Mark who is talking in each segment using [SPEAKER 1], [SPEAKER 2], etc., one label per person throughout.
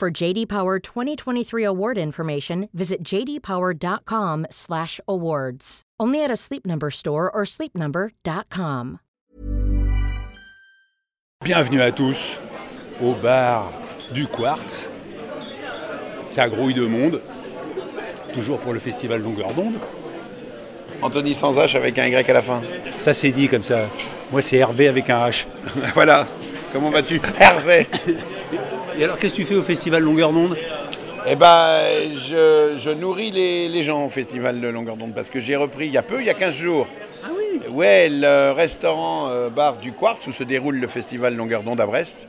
[SPEAKER 1] For JD Power 2023 award information, visit jdpower.com/awards. Only at a Sleep Number store or sleepnumber.com.
[SPEAKER 2] Bienvenue à tous au bar du Quartz. Ça grouille de monde, toujours pour le festival Longueur d'onde.
[SPEAKER 3] Anthony sans H avec un Y à la fin.
[SPEAKER 2] Ça c'est dit comme ça. Moi c'est Hervé avec un H.
[SPEAKER 3] voilà. Comment vas-tu? Hervé
[SPEAKER 2] Et alors qu'est-ce que tu fais au festival Longueur d'onde?
[SPEAKER 3] Eh ben, je, je nourris les, les gens au festival de Longueur d'onde parce que j'ai repris il y a peu, il y a 15 jours.
[SPEAKER 2] Ah oui
[SPEAKER 3] Ouais, le restaurant euh, bar du Quartz où se déroule le festival Longueur d'onde à Brest.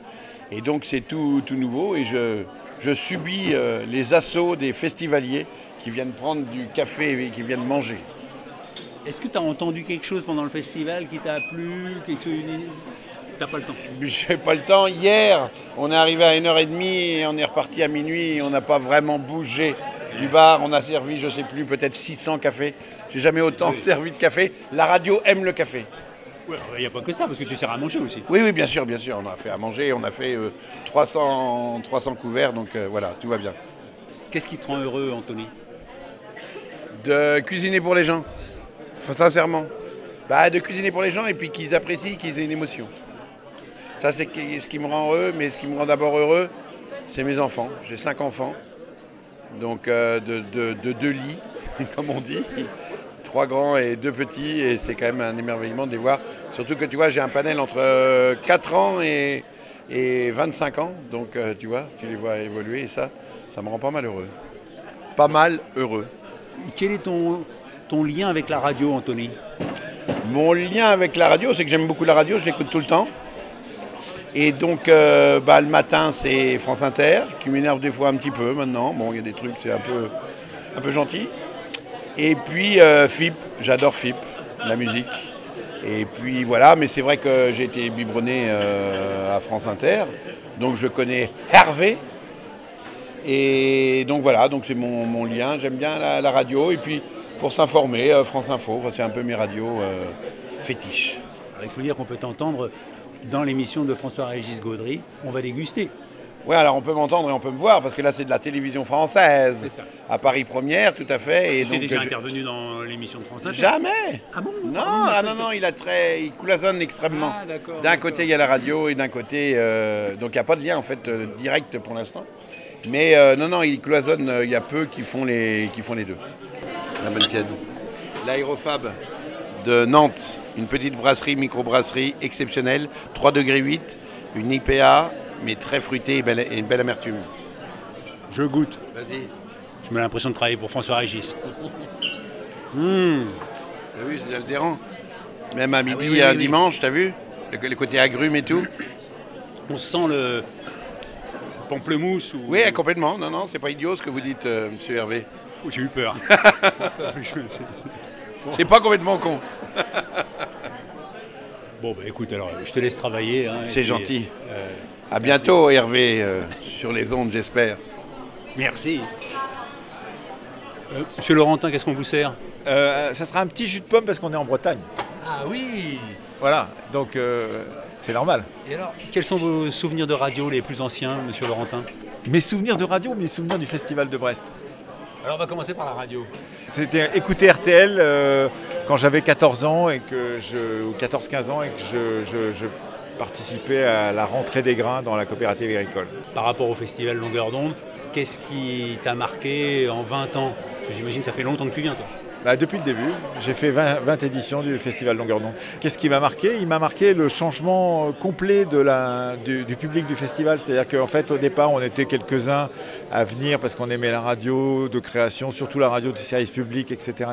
[SPEAKER 3] Et donc c'est tout, tout nouveau et je, je subis euh, les assauts des festivaliers qui viennent prendre du café et qui viennent manger.
[SPEAKER 2] Est-ce que tu as entendu quelque chose pendant le festival qui t'a plu quelque chose... T'as pas le temps
[SPEAKER 3] J'ai pas le temps. Hier, on est arrivé à 1h30 et on est reparti à minuit. Et on n'a pas vraiment bougé du bar. On a servi, je sais plus, peut-être 600 cafés. J'ai jamais autant servi de café. La radio aime le café.
[SPEAKER 2] Il n'y a pas que ça, parce que tu sers à manger aussi.
[SPEAKER 3] Oui, oui, bien sûr, bien sûr. On a fait à manger. On a fait euh, 300, 300 couverts. Donc euh, voilà, tout va bien.
[SPEAKER 2] Qu'est-ce qui te rend heureux, Anthony?
[SPEAKER 3] De cuisiner pour les gens. Sincèrement. Bah, de cuisiner pour les gens et puis qu'ils apprécient, qu'ils aient une émotion. Ça, c'est ce qui me rend heureux, mais ce qui me rend d'abord heureux, c'est mes enfants. J'ai cinq enfants, donc euh, de, de- de deux lits, comme on dit. Trois grands et deux petits, et c'est quand même un émerveillement de les voir. Surtout que tu vois, j'ai un panel entre euh, 4 ans et, et 25 ans, donc euh, tu vois, tu les vois évoluer, et ça, ça me rend pas mal heureux. Pas mal heureux.
[SPEAKER 2] Quel est ton, ton lien avec la radio, Anthony?
[SPEAKER 3] Mon lien avec la radio, c'est que j'aime beaucoup la radio, je l'écoute tout le temps. Et donc, euh, bah, le matin, c'est France Inter, qui m'énerve des fois un petit peu maintenant. Bon, il y a des trucs, c'est un peu, un peu gentil. Et puis, euh, FIP, j'adore FIP, la musique. Et puis voilà, mais c'est vrai que j'ai été biberonné euh, à France Inter, donc je connais Hervé. Et donc voilà, donc c'est mon, mon lien. J'aime bien la, radio. Et puis, pour s'informer, euh, France Info, c'est un peu mes radios euh, fétiches.
[SPEAKER 2] Il faut dire qu'on peut t'entendre dans l'émission de François-Régis Gaudry. On va déguster.
[SPEAKER 3] Ouais, alors on peut m'entendre et on peut me voir parce que là c'est de la télévision française.
[SPEAKER 2] C'est ça.
[SPEAKER 3] À Paris Première, tout à fait. Et
[SPEAKER 2] Tu es
[SPEAKER 3] donc,
[SPEAKER 2] déjà
[SPEAKER 3] je-
[SPEAKER 2] intervenu dans l'émission de France Inter
[SPEAKER 3] Jamais
[SPEAKER 2] Ah bon
[SPEAKER 3] Non, ah non, non, il a très. Il cloisonne extrêmement.
[SPEAKER 2] Ah, d'accord,
[SPEAKER 3] d'un
[SPEAKER 2] d'accord.
[SPEAKER 3] côté il y a la radio et d'un côté. euh, donc il n'y a pas de lien en fait euh, direct pour l'instant. Mais euh, non, non, il cloisonne, euh, il y a peu qui font les, qui font les deux. La bonne cadeau. L'aérofab de Nantes, une petite brasserie, microbrasserie exceptionnelle, 3 degrés 8, une IPA, mais très fruitée et, belle, et une belle amertume.
[SPEAKER 2] Je goûte.
[SPEAKER 3] Vas-y.
[SPEAKER 2] Je me l'impression de travailler pour François-Régis.
[SPEAKER 3] T'as vu, c'est altérant. Même à midi,
[SPEAKER 2] oui, oui,
[SPEAKER 3] un
[SPEAKER 2] oui.
[SPEAKER 3] dimanche, t'as vu le, le côté agrumes et tout
[SPEAKER 2] On sent le pamplemousse ou...
[SPEAKER 3] Oui, complètement. Non, non, c'est pas idiot ce que vous dites, euh, monsieur Hervé.
[SPEAKER 2] Oh, J'ai eu peur.
[SPEAKER 3] C'est pas complètement con.
[SPEAKER 2] bon, bah écoute, alors je te laisse travailler. hein,
[SPEAKER 3] C'est gentil.
[SPEAKER 2] euh,
[SPEAKER 3] À bientôt, Hervé, euh, sur les ondes, j'espère.
[SPEAKER 2] merci. Euh, Monsieur Laurentin, qu'est-ce qu'on vous sert?
[SPEAKER 4] Euh, ça sera un petit jus de pomme parce qu'on est en Bretagne.
[SPEAKER 2] Ah oui
[SPEAKER 4] Voilà, donc euh, c'est normal.
[SPEAKER 2] Et alors, quels sont vos souvenirs de radio les plus anciens, monsieur Laurentin?
[SPEAKER 4] Mes souvenirs de radio, mes souvenirs du festival de Brest?
[SPEAKER 2] Alors, on va commencer par la radio.
[SPEAKER 4] C'était écouter RTL euh, quand j'avais 14 ans et que je, ou 14-15 ans et que je, je- je participais à la rentrée des grains dans la coopérative agricole.
[SPEAKER 2] Par rapport au festival Longueur d'onde, qu'est-ce qui t'a marqué en 20 ans? J'imagine que ça fait longtemps que tu viens, toi.
[SPEAKER 4] Bah, depuis le début, j'ai fait 20, éditions du Festival Longueur d'onde. Qu'est-ce qui m'a marqué? Il m'a marqué le changement complet de la, du, public du festival. C'est-à-dire qu'en fait, au départ, on était quelques-uns à venir parce qu'on aimait la radio de création, surtout la radio de service public, etc.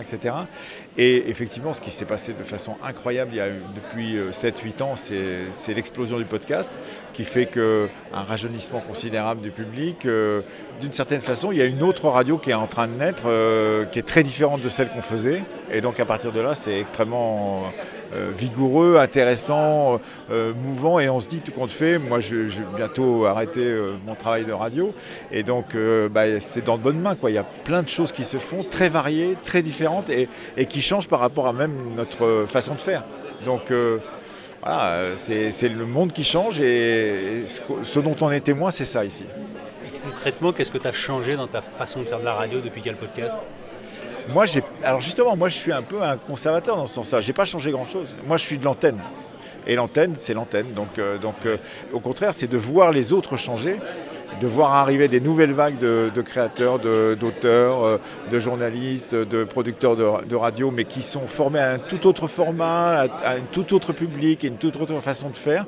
[SPEAKER 4] Et effectivement, ce qui s'est passé de façon incroyable il y a, depuis 7-8 euh, ans, c'est l'explosion du podcast qui fait qu'un rajeunissement considérable du public. Euh, d'une certaine façon, il y a une autre radio qui est en train de naître, euh, qui est très différente de celle qu'on faisait. Et donc à partir de là, c'est extrêmement vigoureux, intéressant, euh, mouvant. Et on se dit tout compte fait, moi je, vais bientôt arrêter mon travail de radio. Et donc bah, c'est dans de bonnes mains. Il y a plein de choses qui se font, très variées, très différentes, et, qui changent par rapport à même notre façon de faire. Donc voilà, c'est le monde qui change et ce dont on est témoin, c'est ça ici
[SPEAKER 2] concrètement, qu'est-ce que tu as changé dans ta façon de faire de la radio depuis qu'il y a le podcast?
[SPEAKER 4] Moi. Alors justement, moi, je suis un peu un conservateur dans ce sens-là. J'ai pas changé grand-chose. Moi, je suis de l'antenne. Et l'antenne, c'est l'antenne. Donc, euh, euh, au contraire, c'est de voir les autres changer, de voir arriver des nouvelles vagues de, créateurs, d'auteurs, euh, de, journalistes, de producteurs de, radio, mais qui sont formés à un tout autre format, à, un tout autre public et une toute autre façon de faire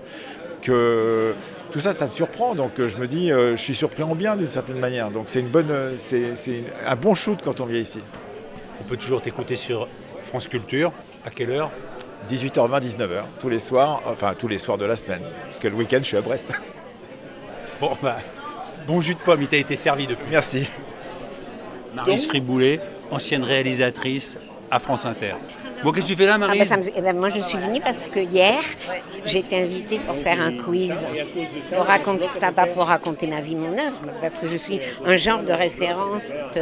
[SPEAKER 4] tout ça, ça me surprend. Donc je me dis, je suis surpris en bien d'une certaine manière. Donc c'est une bonne, c'est un bon shoot quand on vient ici.
[SPEAKER 2] On peut toujours t'écouter sur France Culture. À quelle heure?
[SPEAKER 4] 18h20, 19h, tous les soirs, enfin tous les soirs de la semaine. Parce que le week-end, je suis à Brest.
[SPEAKER 2] Bon, bah, bon jus de pomme, il t'a été servi depuis.
[SPEAKER 4] Merci.
[SPEAKER 2] Marie Friboulet, ancienne réalisatrice à France Inter. Bon, qu'est-ce que tu fais là, Marie
[SPEAKER 5] ah, bah, eh ben, Moi, je suis venue parce que hier, j'ai été invitée pour faire un quiz, pour raconter, pas pour raconter ma vie, mon œuvre, parce que je suis un genre de référence de,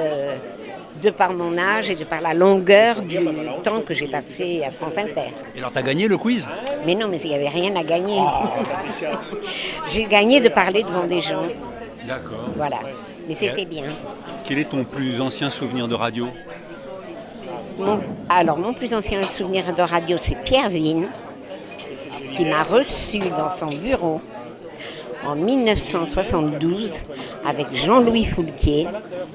[SPEAKER 5] par mon âge et de par la longueur du temps que j'ai passé à France Inter.
[SPEAKER 2] Et alors, tu as gagné le quiz?
[SPEAKER 5] Mais non, mais il n'y avait rien à gagner. j'ai gagné de parler devant des gens.
[SPEAKER 2] D'accord.
[SPEAKER 5] Voilà. Mais c'était bien.
[SPEAKER 2] Quel est ton plus ancien souvenir de radio?
[SPEAKER 5] Alors, mon plus ancien souvenir de radio, c'est Pierre Zine, qui m'a reçu dans son bureau en 1972 avec Jean-Louis Foulquier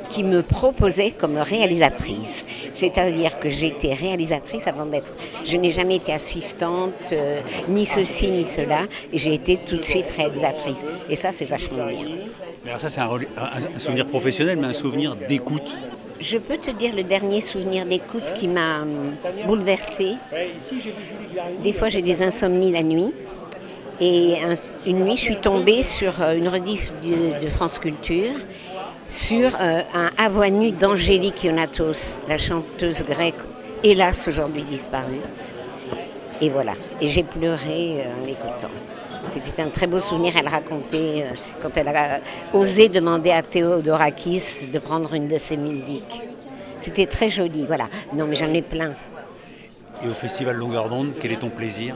[SPEAKER 5] qui me proposait comme réalisatrice. C'est-à-dire que j'étais réalisatrice avant d'être... Je n'ai jamais été assistante, euh, ni ceci, ni cela, et j'ai été tout de suite réalisatrice. Et ça, c'est vachement bien.
[SPEAKER 2] Alors ça, c'est un, souvenir professionnel, mais un souvenir d'écoute
[SPEAKER 5] je peux te dire le dernier souvenir d'écoute qui m'a hum, bouleversée. Des fois, j'ai des insomnies la nuit. Et une nuit, je suis tombée sur euh, une rediff de, France Culture sur euh, un avoinu d'Angélique Ionatos, la chanteuse grecque, hélas aujourd'hui disparue. Et voilà. Et j'ai pleuré euh, en l'écoutant. C'était un très beau souvenir. Elle racontait quand elle a osé demander à Théodorakis de prendre une de ses musiques. C'était très joli, voilà. Non, mais j'en ai plein.
[SPEAKER 2] Et au Festival Longueur d'onde, quel est ton plaisir?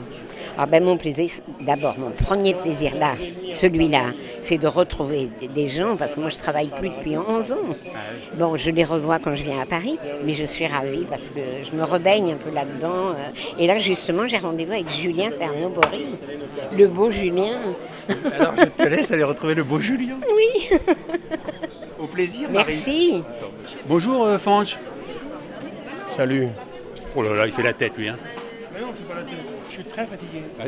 [SPEAKER 5] Ah ben mon plaisir, d'abord mon premier plaisir là, celui-là, c'est de retrouver des gens, parce que moi je travaille plus depuis 11 ans. Bon, je les revois quand je viens à Paris, mais je suis ravie parce que je me rebaigne un peu là-dedans. Euh. Et là justement, j'ai rendez-vous avec Julien Cernobori, le beau Julien.
[SPEAKER 2] Alors je te laisse aller retrouver le beau Julien.
[SPEAKER 5] Oui.
[SPEAKER 2] Au plaisir,
[SPEAKER 5] Marie. Merci.
[SPEAKER 2] Bonjour euh, Fange.
[SPEAKER 6] Salut.
[SPEAKER 2] Oh là là, il fait la tête lui. Hein.
[SPEAKER 6] Mais non, pas la tête. Je suis très fatigué. Ah,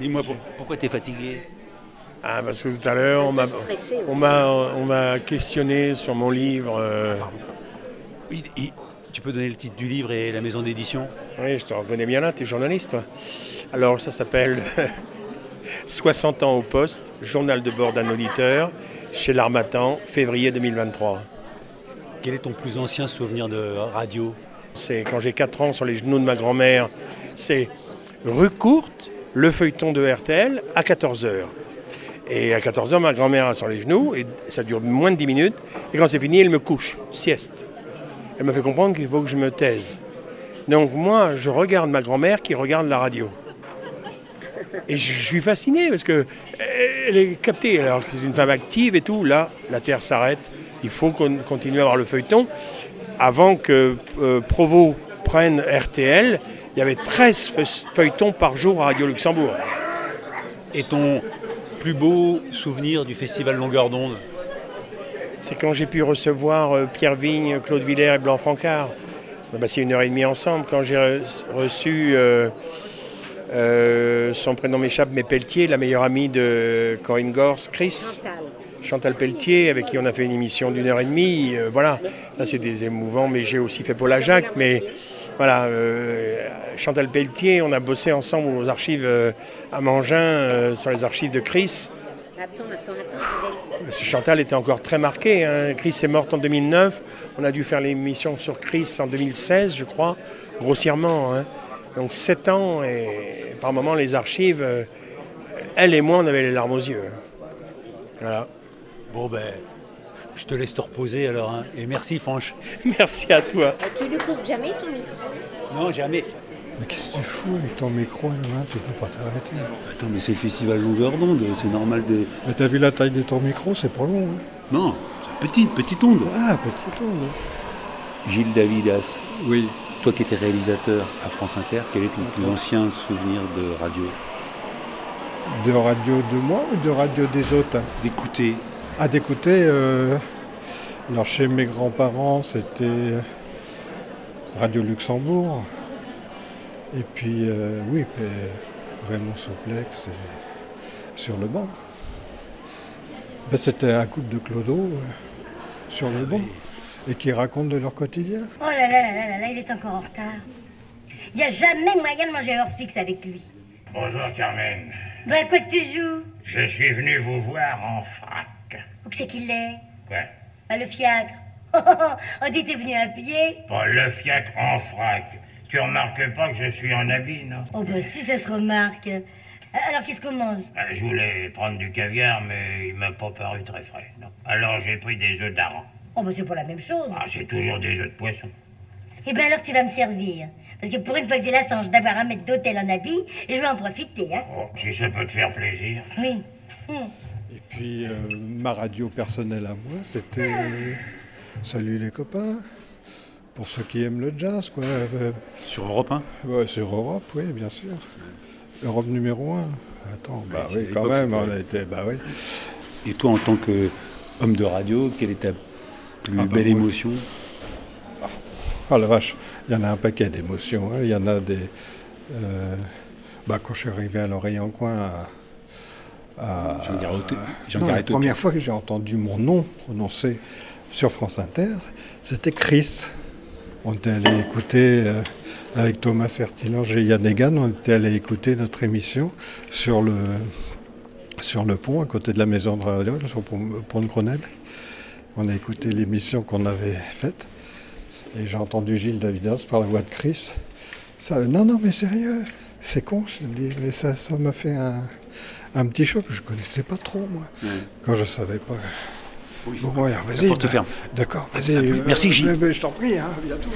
[SPEAKER 2] dis-moi pourquoi tu es fatigué?
[SPEAKER 6] Ah, parce que tout à l'heure, on m'a, on, m'a, questionné sur mon livre. Euh.
[SPEAKER 2] Oui, tu peux donner le titre du livre et la maison d'édition?
[SPEAKER 6] Oui, je te reconnais bien là, tu es journaliste, toi. Alors, ça s'appelle 60 ans au poste, journal de bord d'un auditeur, chez l'Armatan, février 2023.
[SPEAKER 2] Quel est ton plus ancien souvenir de radio?
[SPEAKER 6] C'est quand j'ai 4 ans sur les genoux de ma grand-mère. C'est rue courte, le feuilleton de RTL à 14h. Et à 14h, ma grand-mère sur les genoux, et ça dure moins de 10 minutes. Et quand c'est fini, elle me couche, sieste. Elle me fait comprendre qu'il faut que je me taise. Donc moi, je regarde ma grand-mère qui regarde la radio. Et je suis fasciné parce que elle est captée. Alors que c'est une femme active et tout, là, la Terre s'arrête. Il faut qu'on continue à avoir le feuilleton. Avant que euh, Provo prenne RTL, il y avait 13 feuilletons par jour à Radio Luxembourg.
[SPEAKER 2] Et ton plus beau souvenir du festival Longueur d'onde?
[SPEAKER 6] C'est quand j'ai pu recevoir euh, Pierre Vigne, Claude Villers et Blanc Francard. On a passé une heure et demie ensemble. Quand j'ai reçu son prénom m'échappe, mais Pelletier, la meilleure amie de Corinne Gors, Chris. Chantal Pelletier, avec qui on a fait une émission d'une heure et demie. voilà, ça c'est des émouvants, mais j'ai aussi fait Paul Jacques. Mais voilà, Chantal Pelletier, on a bossé ensemble aux archives à Mangin, sur les archives de Chris. Attends, attends, attends. Chantal était encore très marquée. Hein. Chris est morte en 2009. On a dû faire l'émission sur Chris en 2016, je crois, grossièrement. Hein. Donc 7 ans et par moments les archives, euh, elle et moi, on avait les larmes aux yeux. Hein. Voilà.
[SPEAKER 2] Bon ben, je te laisse te reposer alors. Et merci Franche.
[SPEAKER 6] merci à toi.
[SPEAKER 5] Tu ne coupes jamais ton micro
[SPEAKER 2] Non, jamais.
[SPEAKER 7] Mais qu'est-ce que tu fous avec ton micro là Tu peux pas t'arrêter.
[SPEAKER 2] Attends, mais c'est le festival longueur d'onde, c'est normal de.
[SPEAKER 7] Mais t'as vu la taille de ton micro, c'est pas long. Hein
[SPEAKER 2] non, c'est petite, petite onde.
[SPEAKER 7] Ah, petite onde.
[SPEAKER 2] Gilles Davidas.
[SPEAKER 7] Oui.
[SPEAKER 2] Toi qui étais réalisateur à France Inter, quel est ton plus ancien souvenir de radio?
[SPEAKER 7] De radio de moi ou de radio des autres?
[SPEAKER 2] D'écouter.
[SPEAKER 7] Ah, d'écouter. Euh... Alors chez mes grands-parents, c'était Radio Luxembourg. Et puis, euh, oui, Raymond Soplex sur le banc. Ben, c'était un couple de clodo euh, sur le banc et qui racontent de leur quotidien.
[SPEAKER 8] Oh là là là là là, il est encore en retard. Il n'y a jamais moyen de manger heure fixe avec lui.
[SPEAKER 9] Bonjour Carmen.
[SPEAKER 8] Ben, quoi que tu joues?
[SPEAKER 9] Je suis venu vous voir en frac.
[SPEAKER 8] Où c'est qu'il est
[SPEAKER 9] Quoi
[SPEAKER 8] ben, Le fiacre. Oh, oh, oh, on dit t'es venu à pied
[SPEAKER 9] Pas le fiacre en frac. Tu remarques pas que je suis en habit, non?
[SPEAKER 8] Oh, ben si, ça se remarque. Alors, qu'est-ce qu'on mange?
[SPEAKER 9] Ah, Je voulais prendre du caviar, mais il m'a pas paru très frais. Non. Alors, j'ai pris des œufs d'aran.
[SPEAKER 8] Oh, ben c'est pas la même chose.
[SPEAKER 9] Ah, c'est toujours des œufs de poisson.
[SPEAKER 8] Eh bien, alors, tu vas me servir. Parce que pour une fois que j'ai la chance d'avoir un maître d'hôtel en habit, je vais en profiter, hein.
[SPEAKER 9] Oh, si ça peut te faire plaisir.
[SPEAKER 8] Oui. Hmm.
[SPEAKER 7] Et puis, euh, ma radio personnelle à moi, c'était... Salut les copains pour ceux qui aiment le jazz. Quoi.
[SPEAKER 2] Sur Europe 1
[SPEAKER 7] ouais, Sur Europe, oui, bien sûr. Europe numéro 1. Attends, bah oui, quand même, on a été, bah oui.
[SPEAKER 2] Et toi, en tant qu'homme de radio, quelle est ta plus ah, bah, belle émotion?
[SPEAKER 7] Ah la vache, il y en a un paquet d'émotions. Hein. Il y en a des... Euh, bah, quand je suis arrivé à l'oreille en coin à, la première fois que j'ai entendu mon nom prononcé sur France Inter, c'était Chris. On était allé écouter, euh, avec Thomas Sertilange et Yann Egan, on était allé écouter notre émission sur le, sur le pont, à côté de la maison de radio, sur le pont de Grenelle. On a écouté l'émission qu'on avait faite. Et j'ai entendu Gilles Davidas par la voix de Chris. Ça, non, non, mais sérieux, c'est con, je dis, mais ça m'a fait un, petit choc. Je ne connaissais pas trop, moi, quand je ne savais pas.
[SPEAKER 2] Oui, bon, vas-y. porte ferme.
[SPEAKER 7] D'accord, vas-y.
[SPEAKER 2] Merci euh, Gilles.
[SPEAKER 7] je t'en prie, hein, bientôt.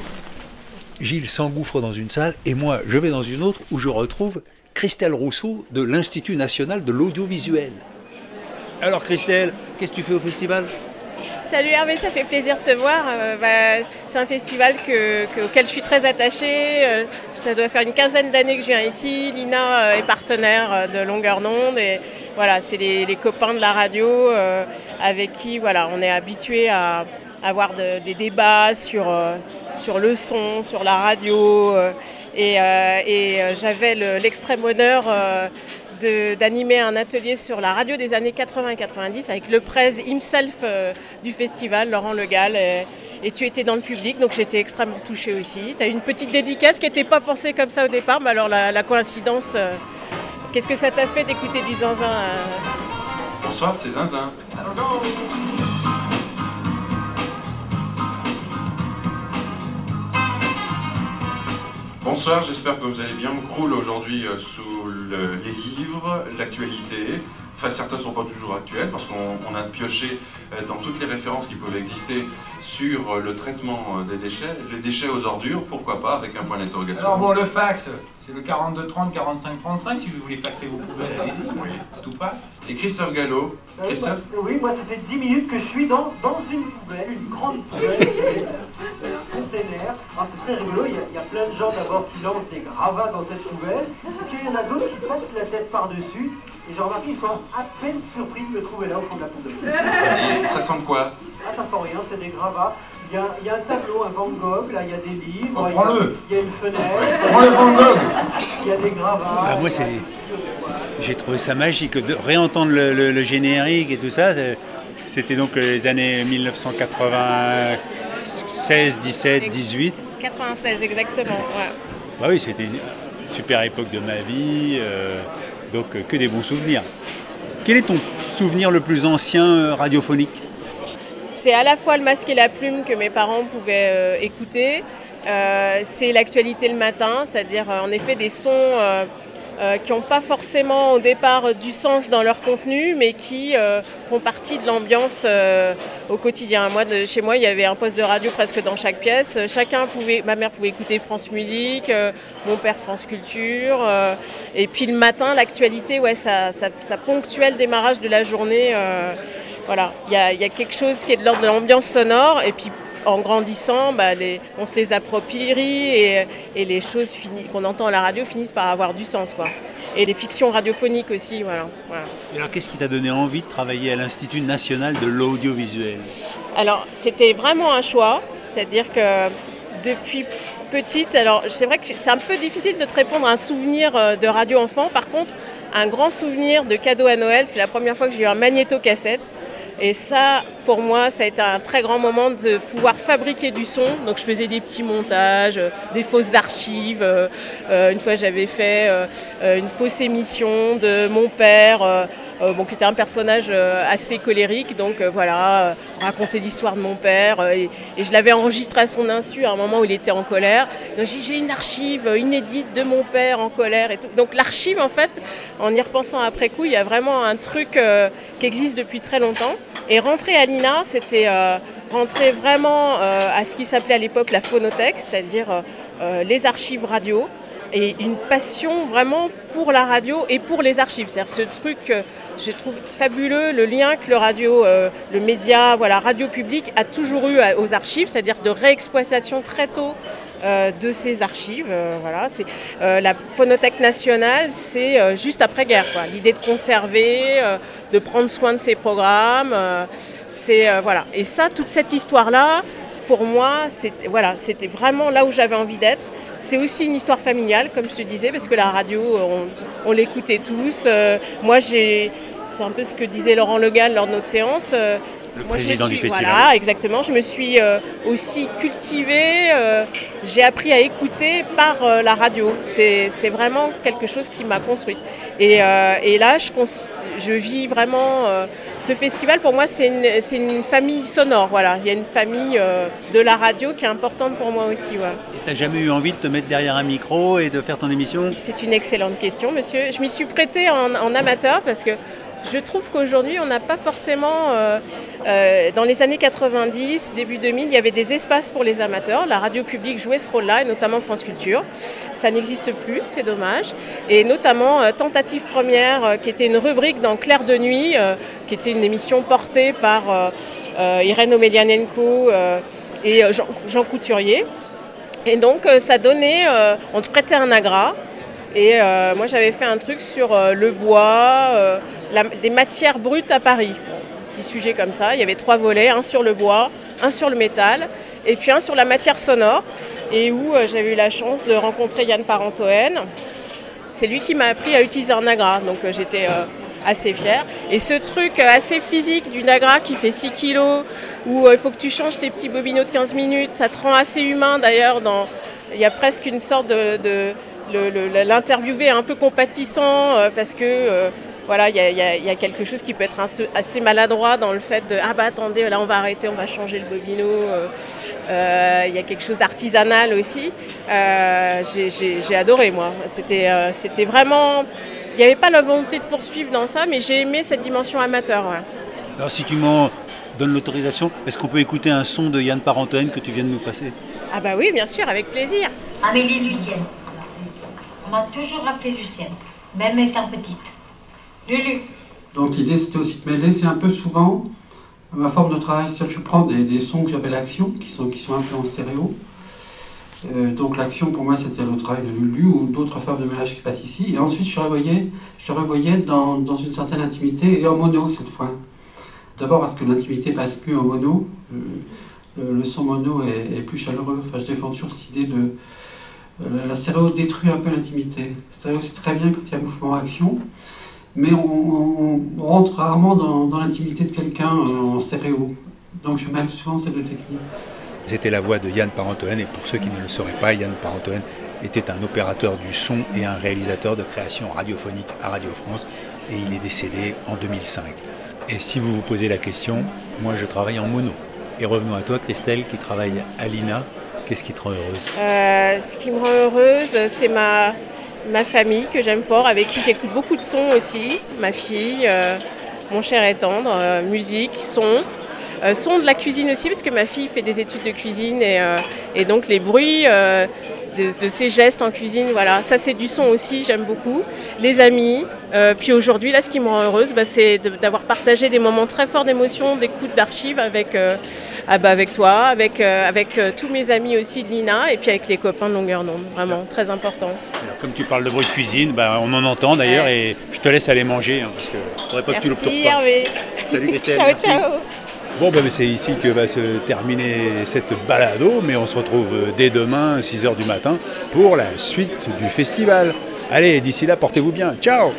[SPEAKER 2] Gilles s'engouffre dans une salle et moi je vais dans une autre où je retrouve Christelle Rousseau de l'Institut national de l'audiovisuel. Alors Christelle, qu'est-ce que tu fais au festival?
[SPEAKER 10] Salut Hervé, ça fait plaisir de te voir. Euh, bah, c'est un festival auquel je suis très attachée. Euh, ça doit faire une quinzaine d'années que je viens ici. Lina est partenaire de Longueur d'onde voilà, c'est les, copains de la radio euh, avec qui on est habitué à avoir des débats sur, euh, le son, sur la radio. Euh, et, j'avais l'extrême honneur d'animer un atelier sur la radio des années 80-90 avec le presse himself du festival, Laurent Le Gall. Et, tu étais dans le public, donc j'étais extrêmement touchée aussi. Tu as une petite dédicace qui n'était pas pensée comme ça au départ, mais alors la, coïncidence Qu'est-ce que ça t'a fait d'écouter du zinzin euh
[SPEAKER 11] Bonsoir, c'est Zinzin. Bonsoir, j'espère que vous allez bien. On croule aujourd'hui euh, les livres, l'actualité, Enfin, certains ne sont pas toujours actuels parce qu'on a pioché euh, dans toutes les références qui peuvent exister sur euh, le traitement euh, des déchets. Les déchets aux ordures, pourquoi pas, avec un point d'interrogation.
[SPEAKER 12] Alors bon, le fax, c'est le 42 30 45 35. Si vous voulez faxer vos poubelles, allez-y, oui. tout passe.
[SPEAKER 11] Et Christophe Gallo
[SPEAKER 13] Christophe Oui, moi ça fait 10 minutes que je suis dans, dans une poubelle, une grande poubelle, Ah, c'est très rigolo, il y, a, il y, a, plein de gens d'abord qui lancent des gravats dans cette poubelle, et puis il y en a d'autres qui passent la tête par-dessus. Et j'ai remarqué qu'ils sont à peine surpris de me trouver là au fond de la poubelle.
[SPEAKER 11] Et ça sent quoi?
[SPEAKER 13] Ah, ça sent rien, c'est des gravats. Il y, a, il y a un tableau, un Van Gogh, là il y a des livres,
[SPEAKER 12] Oh,
[SPEAKER 13] il y a-
[SPEAKER 12] prends-le.
[SPEAKER 13] il y a une fenêtre,
[SPEAKER 12] Prends le Van Gogh.
[SPEAKER 13] il y a des gravats.
[SPEAKER 14] Ah, moi, c'est. J'ai trouvé ça magique de réentendre le, le- le générique et tout ça. c'est- C'était donc les années 1996, 17, 18.
[SPEAKER 10] 96 exactement. ouais.
[SPEAKER 14] Bah oui, c'était une super époque de ma vie. euh, donc euh, que des bons souvenirs. Quel est ton souvenir le plus ancien euh, radiophonique?
[SPEAKER 10] C'est à la fois le masque et la plume que mes parents pouvaient euh, écouter. Euh, c'est l'actualité le matin, c'est-à-dire en effet des sons euh, qui n'ont pas forcément au départ du sens dans leur contenu, mais qui euh, font partie de l'ambiance euh, au quotidien. Moi, chez moi, il y avait un poste de radio presque dans chaque pièce. Chacun pouvait, ma mère pouvait écouter France Musique, mon père France Culture, et puis le matin, l'actualité, ouais, ça, ça, ça ponctuait le démarrage de la journée. voilà, il y a, y a quelque chose qui est de l'ordre de l'ambiance sonore, et puis en grandissant, bah, les- on se les approprie et, et les choses qu'on entend à la radio finissent par avoir du sens. Quoi. Et les fictions radiophoniques aussi. Voilà, voilà.
[SPEAKER 14] Et alors qu'est-ce qui t'a donné envie de travailler à l'Institut national de l'audiovisuel?
[SPEAKER 10] Alors, c'était vraiment un choix, c'est-à-dire que depuis petite, alors c'est vrai que c'est un peu difficile de te répondre à un souvenir euh, de radio enfant. Par contre, un grand souvenir de cadeau à Noël, c'est la première fois que j'ai eu un magnéto-cassette. Et ça, pour moi, ça a été un très grand moment de pouvoir fabriquer du son. Donc je faisais des petits montages, euh, des fausses archives. Euh, euh, une fois, j'avais fait une fausse émission de mon père, bon, qui était un personnage euh, assez colérique. Donc euh, voilà, euh, raconter l'histoire de mon père. euh, et, je l'avais enregistré à son insu à un moment où il était en colère. Donc j'ai une archive euh, inédite de mon père en colère et tout. Donc l'archive, en fait, en y repensant après coup, il y a vraiment un truc euh, qui existe depuis très longtemps. Et rentrer à l'INA, c'était euh, rentrer vraiment euh, à ce qui s'appelait à l'époque la phonothèque, c'est-à-dire euh, euh, les archives radio et une passion vraiment pour la radio et pour les archives. C'est-à-dire ce truc je trouve fabuleux, le lien que le radio, euh, le média, voilà, radio public a toujours eu aux archives, c'est-à-dire de réexploitation très tôt euh, de ces archives. euh, voilà, c'est la phonothèque nationale, c'est juste après guerre. L'idée de conserver, de prendre soin de ces programmes, c'est voilà. Et ça, toute cette histoire-là, pour moi, c'était voilà, vraiment là où j'avais envie d'être. C'est aussi une histoire familiale, comme je te disais, parce que la radio, on, l'écoutait tous. Moi, j'ai, c'est un peu ce que disait Laurent Le Gall lors de notre séance. Euh,
[SPEAKER 14] Le
[SPEAKER 10] moi,
[SPEAKER 14] président du
[SPEAKER 10] suis-
[SPEAKER 14] festival.
[SPEAKER 10] Voilà, exactement. Je me suis euh, aussi cultivée. euh, j'ai appris à écouter par la radio. C'est, vraiment quelque chose qui m'a construite. Et, et là, je, vis vraiment. ce festival, pour moi, c'est une, famille sonore. Voilà, il y a une famille de la radio qui est importante pour moi aussi. ouais.
[SPEAKER 14] Et t'as jamais eu envie de te mettre derrière un micro et de faire ton émission?
[SPEAKER 10] C'est une excellente question, monsieur. Je m'y suis prêtée en, en amateur parce que je trouve qu'aujourd'hui, on n'a pas forcément. euh, euh, dans les années 90, début 2000, il y avait des espaces pour les amateurs. La radio publique jouait ce rôle-là, et notamment France Culture. Ça n'existe plus, c'est dommage. Et notamment euh, Tentative Première, qui était une rubrique dans Clair de Nuit, qui était une émission portée par Irène Omelianenko et Jean, Jean Couturier. Et donc, ça donnait. on te prêtait un agra. Et moi, j'avais fait un truc sur le bois, des matières brutes à Paris. Petit sujet comme ça. Il y avait trois volets un sur le bois, un sur le métal, et puis un sur la matière sonore. Et où euh, eu la chance de rencontrer Yann Parentoen. C'est lui qui m'a appris à utiliser un agra. Donc, euh, j'étais. euh, assez fière. Et ce truc euh, assez physique d'une agra qui fait 6 kilos, où il faut que tu changes tes petits bobinots de 15 minutes, ça te rend assez humain d'ailleurs. Il y a presque une sorte de... de- L'interviewé est un peu compatissant parce que voilà, il y, a- y y quelque chose qui peut être assez- assez maladroit dans le fait de ah bah attendez, là on va arrêter, on va changer le bobino. euh, euh, Il y a quelque chose d'artisanal aussi. Euh, j'ai- adoré moi. C'était euh, c'était vraiment. Il n'y avait pas la volonté de poursuivre dans ça, mais j'ai aimé cette dimension amateur. ouais.
[SPEAKER 14] Alors si tu m'en donnes l'autorisation, est-ce qu'on peut écouter un son de Yann Parentoen que tu viens de nous passer?
[SPEAKER 10] Ah bah oui, bien sûr, avec plaisir.
[SPEAKER 8] Amélie Lucienne. On m'a toujours appelée Lucienne, même étant petite.
[SPEAKER 15] Donc l'idée c'était aussi de mêler, c'est un peu souvent ma forme de travail, c'est-à-dire que je prends des, sons que j'appelle action, qui sont, qui sont un peu en stéréo. Euh, donc l'action pour moi c'était le travail de Lulu ou d'autres formes de mélange qui passent ici. Et ensuite je revoyais, je revoyais dans, dans une certaine intimité et en mono cette fois. D'abord parce que l'intimité passe plus en mono. Euh, le, son mono est, plus chaleureux. Enfin, je défends toujours cette idée de. la stéréo détruit un peu l'intimité. C'est très bien quand il y a mouvement-action, mais on, rentre rarement dans, l'intimité de quelqu'un en stéréo. Donc je mets souvent ces deux techniques.
[SPEAKER 2] C'était la voix de Yann Parentoen, et pour ceux qui ne le sauraient pas, Yann Parentoen était un opérateur du son et un réalisateur de création radiophonique à Radio France, et il est décédé en 2005. Et si vous vous posez la question, moi je travaille en mono. Et revenons à toi, Christelle, qui travaille à l'INA. Qu'est-ce qui te rend heureuse?
[SPEAKER 10] Euh, Ce qui me rend heureuse, c'est ma, ma famille que j'aime fort, avec qui j'écoute beaucoup de sons aussi. Ma fille, euh, mon cher et tendre, euh, musique, son. son de la cuisine aussi, parce que ma fille fait des études de cuisine et, et donc les bruits de, ces gestes en cuisine. Voilà, ça c'est du son aussi, j'aime beaucoup. Les amis. Euh, puis aujourd'hui, là, ce qui me rend heureuse, bah, c'est d'avoir partagé des moments très forts d'émotion, d'écoute d'archives avec, euh, ah bah, avec toi, avec, euh, avec tous mes amis aussi de Nina, et puis avec les copains de Longueur d'onde. Vraiment, très important.
[SPEAKER 2] comme tu parles de bruit de cuisine, bah, on en entend d'ailleurs, et je te laisse aller manger, hein, parce que faudrait pas que tu le
[SPEAKER 10] Hervé.
[SPEAKER 2] Salut Christelle.
[SPEAKER 10] ciao, ciao.
[SPEAKER 2] Bon, ben, c'est ici que va se terminer cette balado, mais on se retrouve dès demain, 6h du matin, pour la suite du festival. Allez, d'ici là, portez-vous bien. Ciao